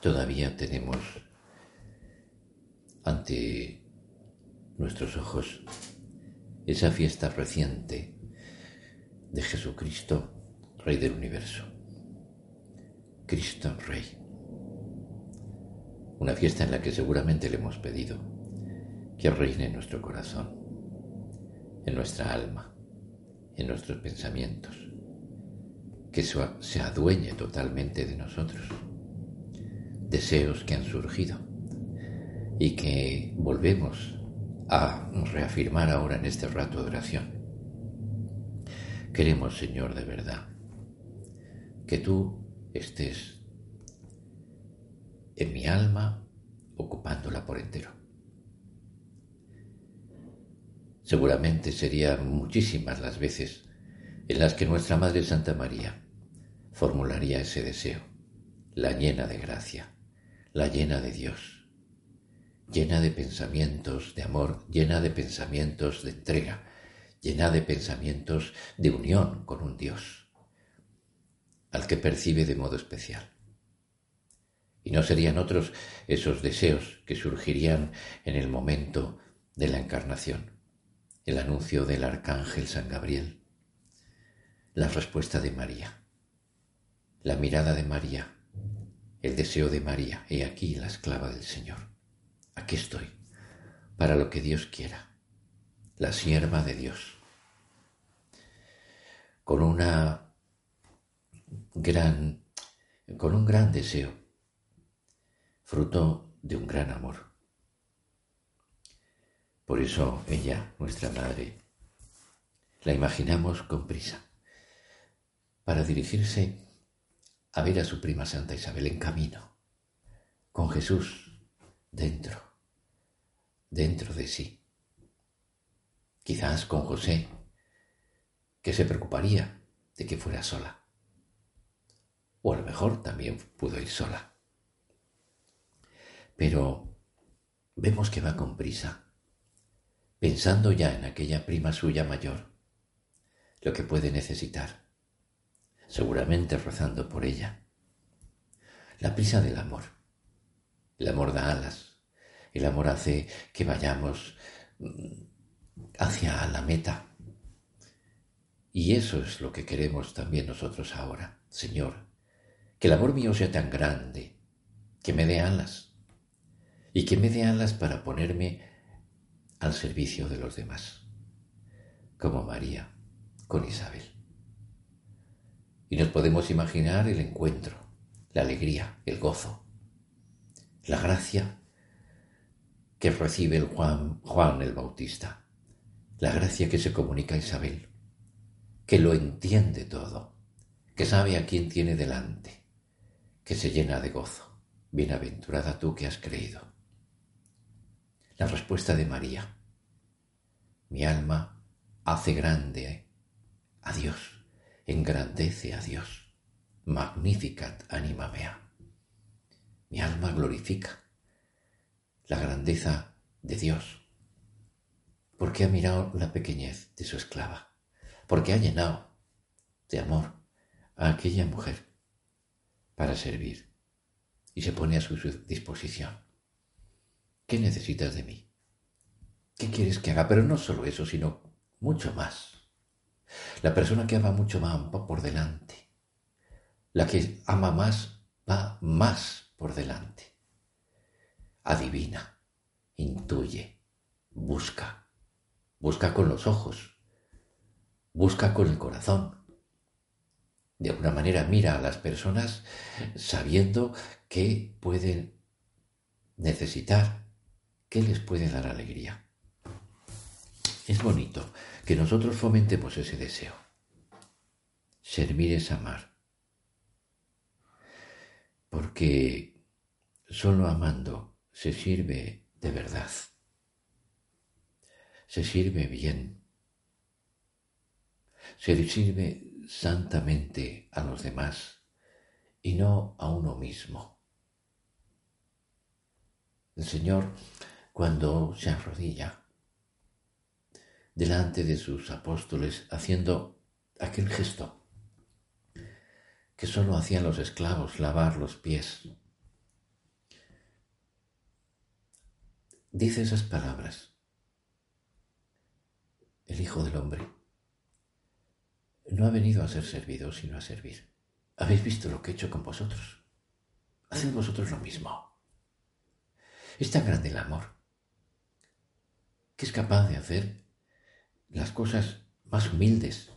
Todavía tenemos ante nuestros ojos esa fiesta reciente de Jesucristo, Rey del Universo. Cristo Rey. Una fiesta en la que seguramente le hemos pedido que reine en nuestro corazón, en nuestra alma, en nuestros pensamientos, que se adueñe totalmente de nosotros deseos que han surgido y que volvemos a reafirmar ahora en este rato de oración. Queremos, Señor, de verdad, que tú estés en mi alma ocupándola por entero. Seguramente serían muchísimas las veces en las que nuestra Madre Santa María formularía ese deseo, la llena de gracia, la llena de Dios, llena de pensamientos de amor, llena de pensamientos de entrega, llena de pensamientos de unión con un Dios, al que percibe de modo especial. Y no serían otros esos deseos que surgirían en el momento de la encarnación, el anuncio del arcángel San Gabriel, la respuesta de María, la mirada de María el deseo de María, he aquí la esclava del Señor. Aquí estoy, para lo que Dios quiera, la sierva de Dios, con una gran, con un gran deseo, fruto de un gran amor. Por eso ella, nuestra madre, la imaginamos con prisa, para dirigirse a ver a su prima Santa Isabel en camino, con Jesús dentro, dentro de sí. Quizás con José, que se preocuparía de que fuera sola. O a lo mejor también pudo ir sola. Pero vemos que va con prisa, pensando ya en aquella prima suya mayor, lo que puede necesitar seguramente rezando por ella. La prisa del amor. El amor da alas. El amor hace que vayamos mm, hacia la meta. Y eso es lo que queremos también nosotros ahora. Señor, que el amor mío sea tan grande, que me dé alas. Y que me dé alas para ponerme al servicio de los demás. Como María con Isabel. Y nos podemos imaginar el encuentro, la alegría, el gozo, la gracia que recibe el Juan, Juan el Bautista, la gracia que se comunica a Isabel, que lo entiende todo, que sabe a quién tiene delante, que se llena de gozo. Bienaventurada tú que has creído. La respuesta de María. Mi alma hace grande a Dios engrandece a Dios. Magnificat anima mea. Mi alma glorifica la grandeza de Dios, porque ha mirado la pequeñez de su esclava, porque ha llenado de amor a aquella mujer para servir y se pone a su disposición. ¿Qué necesitas de mí? ¿Qué quieres que haga? Pero no solo eso, sino mucho más. La persona que ama mucho va por delante. La que ama más va más por delante. adivina, intuye, busca, busca con los ojos, busca con el corazón. De alguna manera mira a las personas sabiendo que pueden necesitar, que les puede dar alegría. Es bonito que nosotros fomentemos ese deseo. Servir es amar. Porque solo amando se sirve de verdad. Se sirve bien. Se sirve santamente a los demás y no a uno mismo. El Señor, cuando se arrodilla delante de sus apóstoles, haciendo aquel gesto que sólo hacían los esclavos, lavar los pies, dice esas palabras. El Hijo del Hombre no ha venido a ser servido, sino a servir. ¿Habéis visto lo que he hecho con vosotros? Haced vosotros lo mismo. Es tan grande el amor que es capaz de hacer las cosas más humildes.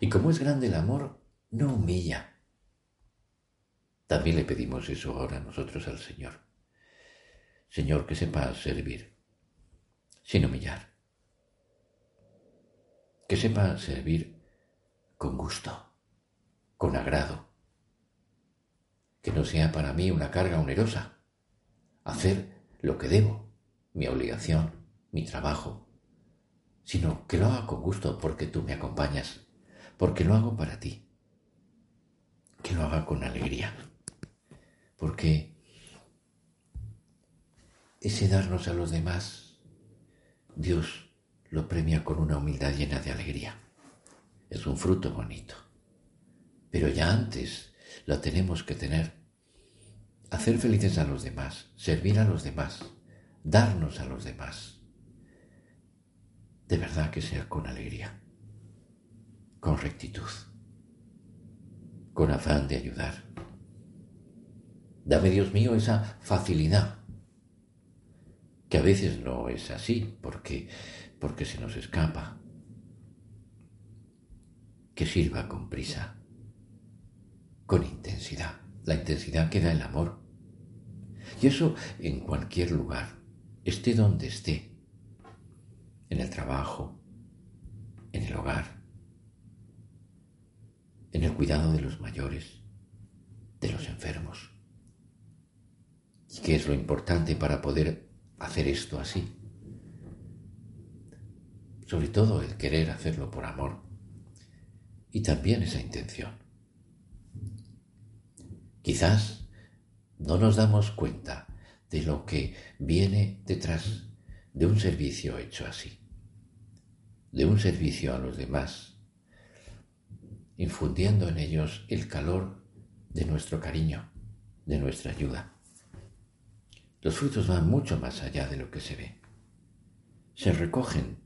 Y como es grande el amor, no humilla. También le pedimos eso ahora nosotros al Señor. Señor, que sepa servir sin humillar. Que sepa servir con gusto, con agrado. Que no sea para mí una carga onerosa. Hacer lo que debo, mi obligación, mi trabajo, sino que lo haga con gusto porque tú me acompañas, porque lo hago para ti. Que lo haga con alegría, porque ese darnos a los demás, Dios lo premia con una humildad llena de alegría. Es un fruto bonito. Pero ya antes la tenemos que tener. Hacer felices a los demás, servir a los demás, darnos a los demás. De verdad que sea con alegría, con rectitud, con afán de ayudar. Dame, Dios mío, esa facilidad que a veces no es así porque, porque se nos escapa. Que sirva con prisa, con intensidad, la intensidad que da el amor. Y eso en cualquier lugar, esté donde esté, en el trabajo, en el hogar, en el cuidado de los mayores, de los enfermos. ¿Y qué es lo importante para poder hacer esto así. Sobre todo el querer hacerlo por amor y también esa intención. Quizás no nos damos cuenta de lo que viene detrás de un servicio hecho así, de un servicio a los demás, infundiendo en ellos el calor de nuestro cariño, de nuestra ayuda. Los frutos van mucho más allá de lo que se ve. Se recogen,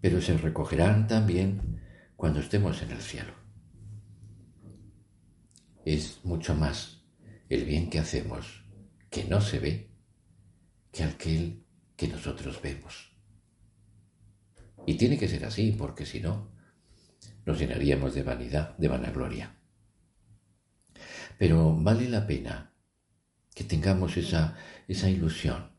pero se recogerán también cuando estemos en el cielo. Es mucho más el bien que hacemos que no se ve que aquel que nosotros vemos. Y tiene que ser así, porque si no, nos llenaríamos de vanidad, de vanagloria. Pero vale la pena que tengamos esa, esa ilusión,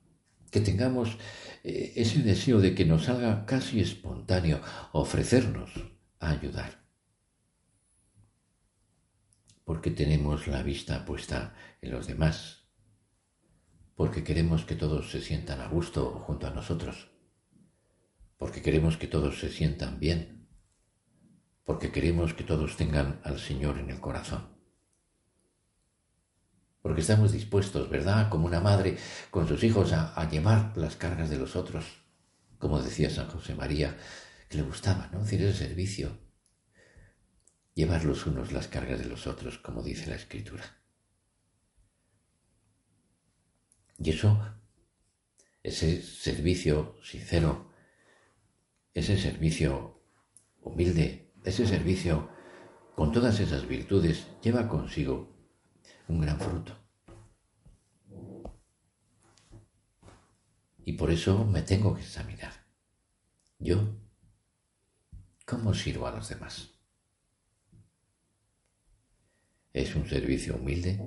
que tengamos eh, ese deseo de que nos salga casi espontáneo ofrecernos a ayudar. Porque tenemos la vista puesta en los demás, porque queremos que todos se sientan a gusto junto a nosotros, porque queremos que todos se sientan bien, porque queremos que todos tengan al Señor en el corazón porque estamos dispuestos, ¿verdad? Como una madre con sus hijos a, llevar las cargas de los otros, como decía San José María, que le gustaba, ¿no? Decir ese servicio, llevar los unos las cargas de los otros, como dice la Escritura. Y eso, ese servicio sincero, ese servicio humilde, ese servicio con todas esas virtudes, lleva consigo un gran fruto. Y por eso me tengo que examinar. Yo, ¿cómo sirvo a los demás? ¿Es un servicio humilde?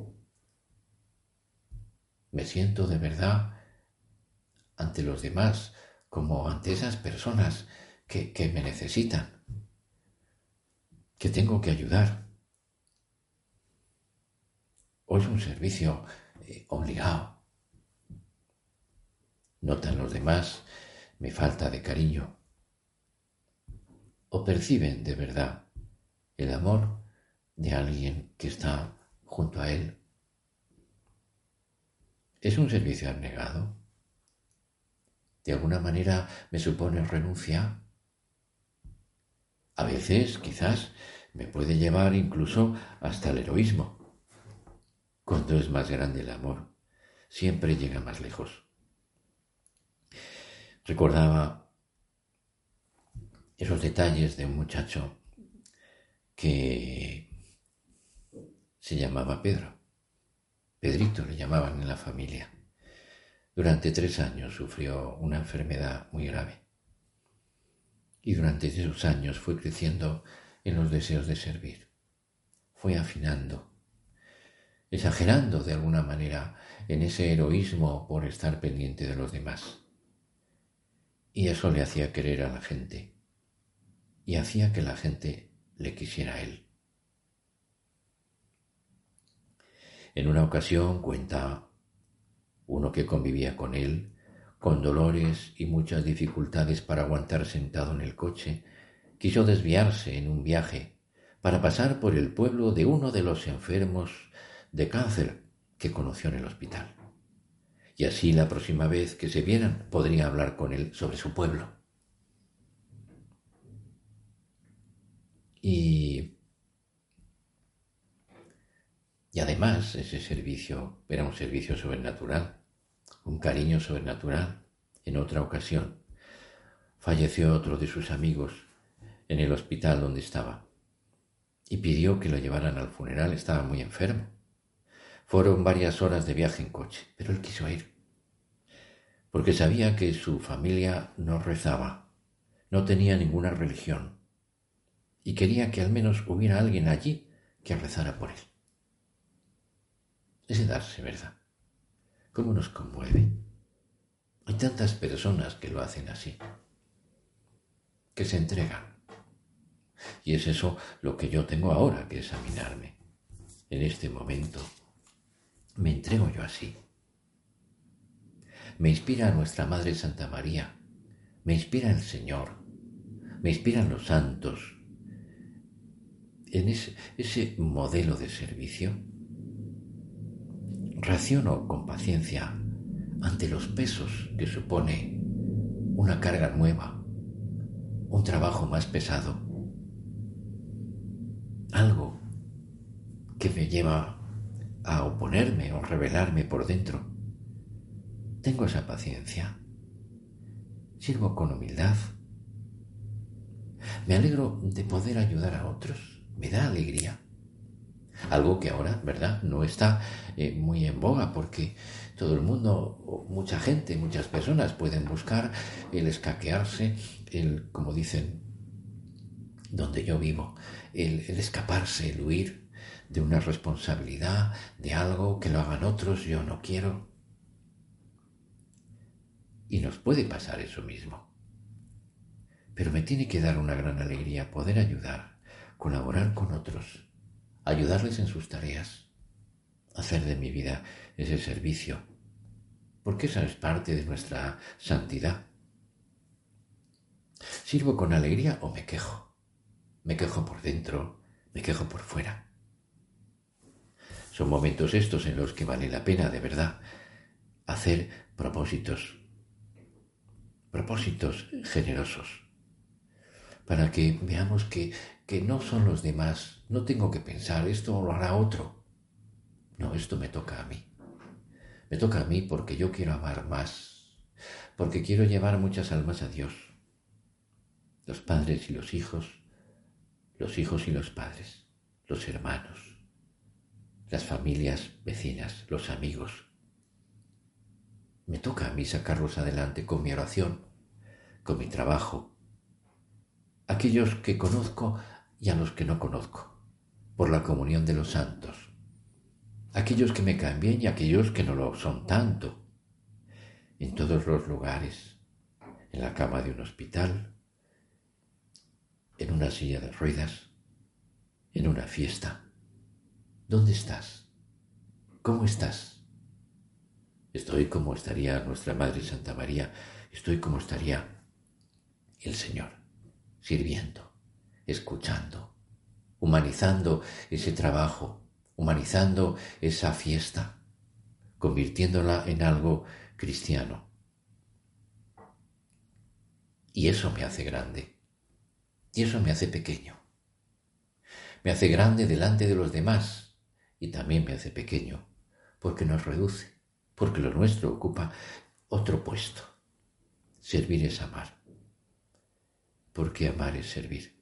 ¿Me siento de verdad ante los demás como ante esas personas que, que me necesitan? Que tengo que ayudar. ¿O es un servicio eh, obligado? ¿Notan los demás mi falta de cariño? ¿O perciben de verdad el amor de alguien que está junto a él. ¿Es un servicio abnegado? ¿De alguna manera me supone renuncia? A veces, quizás, me puede llevar incluso hasta el heroísmo. Cuando es más grande el amor, siempre llega más lejos. Recordaba esos detalles de un muchacho que se llamaba Pedro. Pedrito le llamaban en la familia. Durante tres años sufrió una enfermedad muy grave. Y durante esos años fue creciendo en los deseos de servir. Fue afinando, exagerando de alguna manera en ese heroísmo por estar pendiente de los demás. Y eso le hacía querer a la gente. Y hacía que la gente le quisiera a él. En una ocasión cuenta uno que convivía con él, con dolores y muchas dificultades para aguantar sentado en el coche, quiso desviarse en un viaje para pasar por el pueblo de uno de los enfermos de cáncer que conoció en el hospital. Y así la próxima vez que se vieran podría hablar con él sobre su pueblo. Y Y además ese servicio era un servicio sobrenatural, un cariño sobrenatural. En otra ocasión falleció otro de sus amigos en el hospital donde estaba y pidió que lo llevaran al funeral. Estaba muy enfermo. Fueron varias horas de viaje en coche, pero él quiso ir, porque sabía que su familia no rezaba, no tenía ninguna religión, y quería que al menos hubiera alguien allí que rezara por él ese darse, ¿verdad? ¿Cómo nos conmueve? Hay tantas personas que lo hacen así, que se entregan. Y es eso lo que yo tengo ahora que examinarme. En este momento, me entrego yo así. Me inspira nuestra Madre Santa María, me inspira el Señor, me inspiran los santos. En ese, ese modelo de servicio Raciono con paciencia ante los pesos que supone una carga nueva, un trabajo más pesado, algo que me lleva a oponerme o rebelarme por dentro. Tengo esa paciencia. Sirvo con humildad. Me alegro de poder ayudar a otros. Me da alegría. Algo que ahora, ¿verdad?, no está eh, muy en boga porque todo el mundo, mucha gente, muchas personas pueden buscar el escaquearse, el, como dicen, donde yo vivo, el, el escaparse, el huir de una responsabilidad, de algo que lo hagan otros, yo no quiero. Y nos puede pasar eso mismo. Pero me tiene que dar una gran alegría poder ayudar, colaborar con otros, ayudarles en sus tareas, hacer de mi vida ese servicio, porque esa es parte de nuestra santidad. ¿Sirvo con alegría o me quejo? Me quejo por dentro, me quejo por fuera. Son momentos estos en los que vale la pena de verdad hacer propósitos, propósitos generosos, para que veamos que, que no son los demás, no tengo que pensar, esto lo hará otro, no, esto me toca a mí. Me toca a mí porque yo quiero amar más, porque quiero llevar muchas almas a Dios. Los padres y los hijos, los hijos y los padres, los hermanos, las familias vecinas, los amigos. me toca a mí sacarlos adelante con mi oración, con mi trabajo. Aquellos que conozco y a los que no conozco, por la comunión de los santos. Aquellos que me caen bien y aquellos que no lo son tanto. En todos los lugares, en la cama de un hospital, en una silla de ruedas, en una fiesta. ¿Dónde estás? ¿Cómo estás? Estoy como estaría nuestra Madre Santa María, estoy como estaría el Señor, sirviendo, escuchando, humanizando ese trabajo, humanizando esa fiesta, convirtiéndola en algo cristiano. Y eso me hace grande. Y eso me hace pequeño. Me hace grande delante de los demás y también me hace pequeño porque nos reduce, porque lo nuestro ocupa otro puesto. Servir es amar. Porque amar es servir.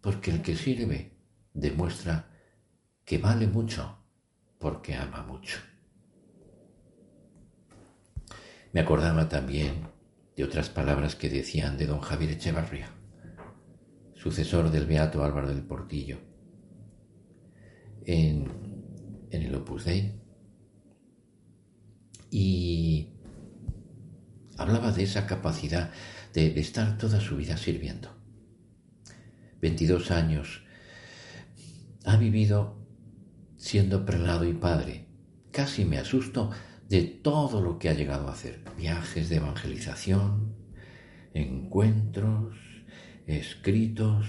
Porque el que sirve demuestra que vale mucho porque ama mucho. Me acordaba también de otras palabras que decían de don Javier Echevarría sucesor del beato Álvaro del Portillo, en, el Opus Dei. Y hablaba de esa capacidad de, estar toda su vida sirviendo. 22 años ha vivido siendo prelado y padre. Casi me asusto de todo lo que ha llegado a hacer. Viajes de evangelización, encuentros, escritos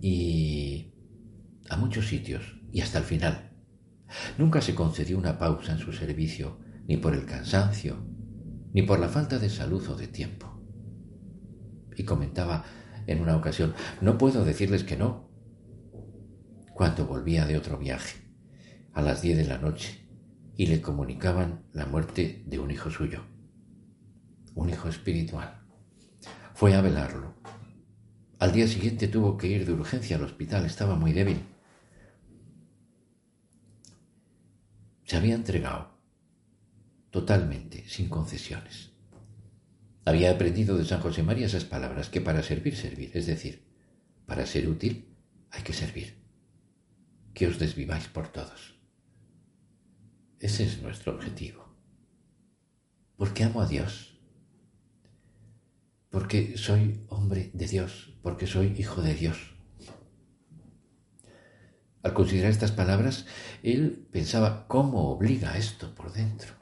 y a muchos sitios y hasta el final. Nunca se concedió una pausa en su servicio, ni por el cansancio, ni por la falta de salud o de tiempo. Y comentaba en una ocasión, no puedo decirles que no, cuando volvía de otro viaje, a las diez de la noche, y le comunicaban la muerte de un hijo suyo, un hijo espiritual. Fue a velarlo. Al día siguiente tuvo que ir de urgencia al hospital, estaba muy débil. Se había entregado totalmente, sin concesiones. Había aprendido de San José María esas palabras, que para servir, servir, es decir, para ser útil hay que servir. Que os desviváis por todos. Ese es nuestro objetivo. Porque amo a Dios porque soy hombre de Dios, porque soy hijo de Dios. Al considerar estas palabras, él pensaba, ¿cómo obliga esto por dentro?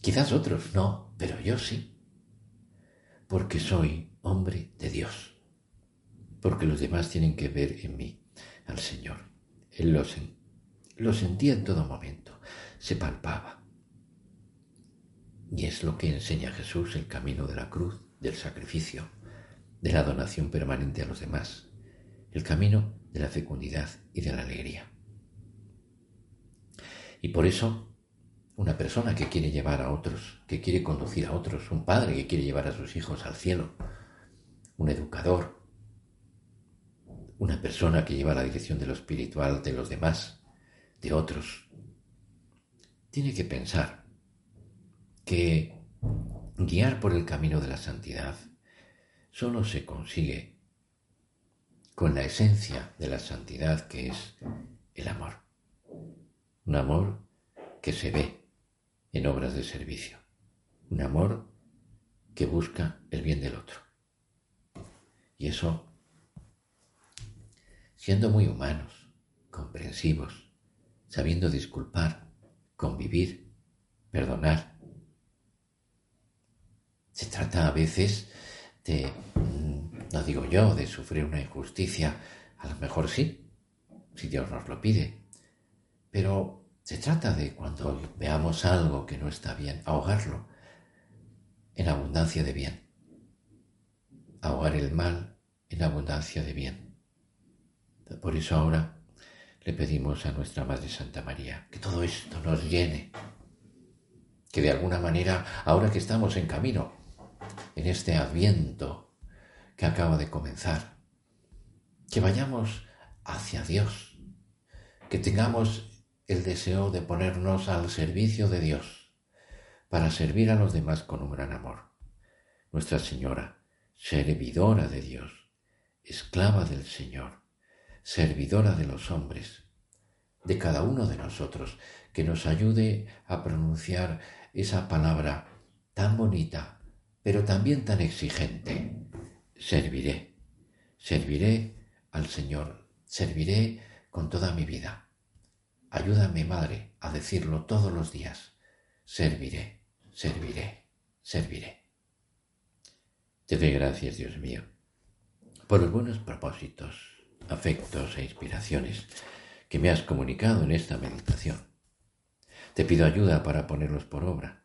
Quizás otros no, pero yo sí. Porque soy hombre de Dios. Porque los demás tienen que ver en mí al Señor. Él lo, lo sentía en todo momento, se palpaba. Y es lo que enseña Jesús, el camino de la cruz, del sacrificio, de la donación permanente a los demás, el camino de la fecundidad y de la alegría. Y por eso, una persona que quiere llevar a otros, que quiere conducir a otros, un padre que quiere llevar a sus hijos al cielo, un educador, una persona que lleva la dirección de lo espiritual de los demás, de otros, tiene que pensar que guiar por el camino de la santidad solo se consigue con la esencia de la santidad que es el amor. Un amor que se ve en obras de servicio. Un amor que busca el bien del otro. Y eso, siendo muy humanos, comprensivos, sabiendo disculpar, convivir, perdonar, se trata a veces de, mm, no digo yo, de sufrir una injusticia, a lo mejor sí, si Dios nos lo pide, pero se trata de cuando veamos algo que no está bien, ahogarlo en abundancia de bien, ahogar el mal en abundancia de bien. Por eso ahora le pedimos a nuestra Madre Santa María que todo esto nos llene, que de alguna manera, ahora que estamos en camino en este adviento que acaba de comenzar. Que vayamos hacia Dios, que tengamos el deseo de ponernos al servicio de Dios para servir a los demás con un gran amor. Nuestra Señora, servidora de Dios, esclava del Señor, servidora de los hombres, de cada uno de nosotros, que nos ayude a pronunciar esa palabra tan bonita, pero también tan exigente. Serviré, serviré al Señor, serviré con toda mi vida. Ayúdame, Madre, a decirlo todos los días. Serviré, serviré, serviré. Te doy gracias, Dios mío, por los buenos propósitos, afectos e inspiraciones que me has comunicado en esta meditación. Te pido ayuda para ponerlos por obra.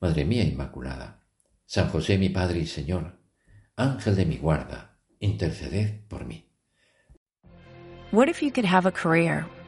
Madre mía Inmaculada, San José mi Padre y Señor, Ángel de mi guarda, interceded por mí. What if you could have a career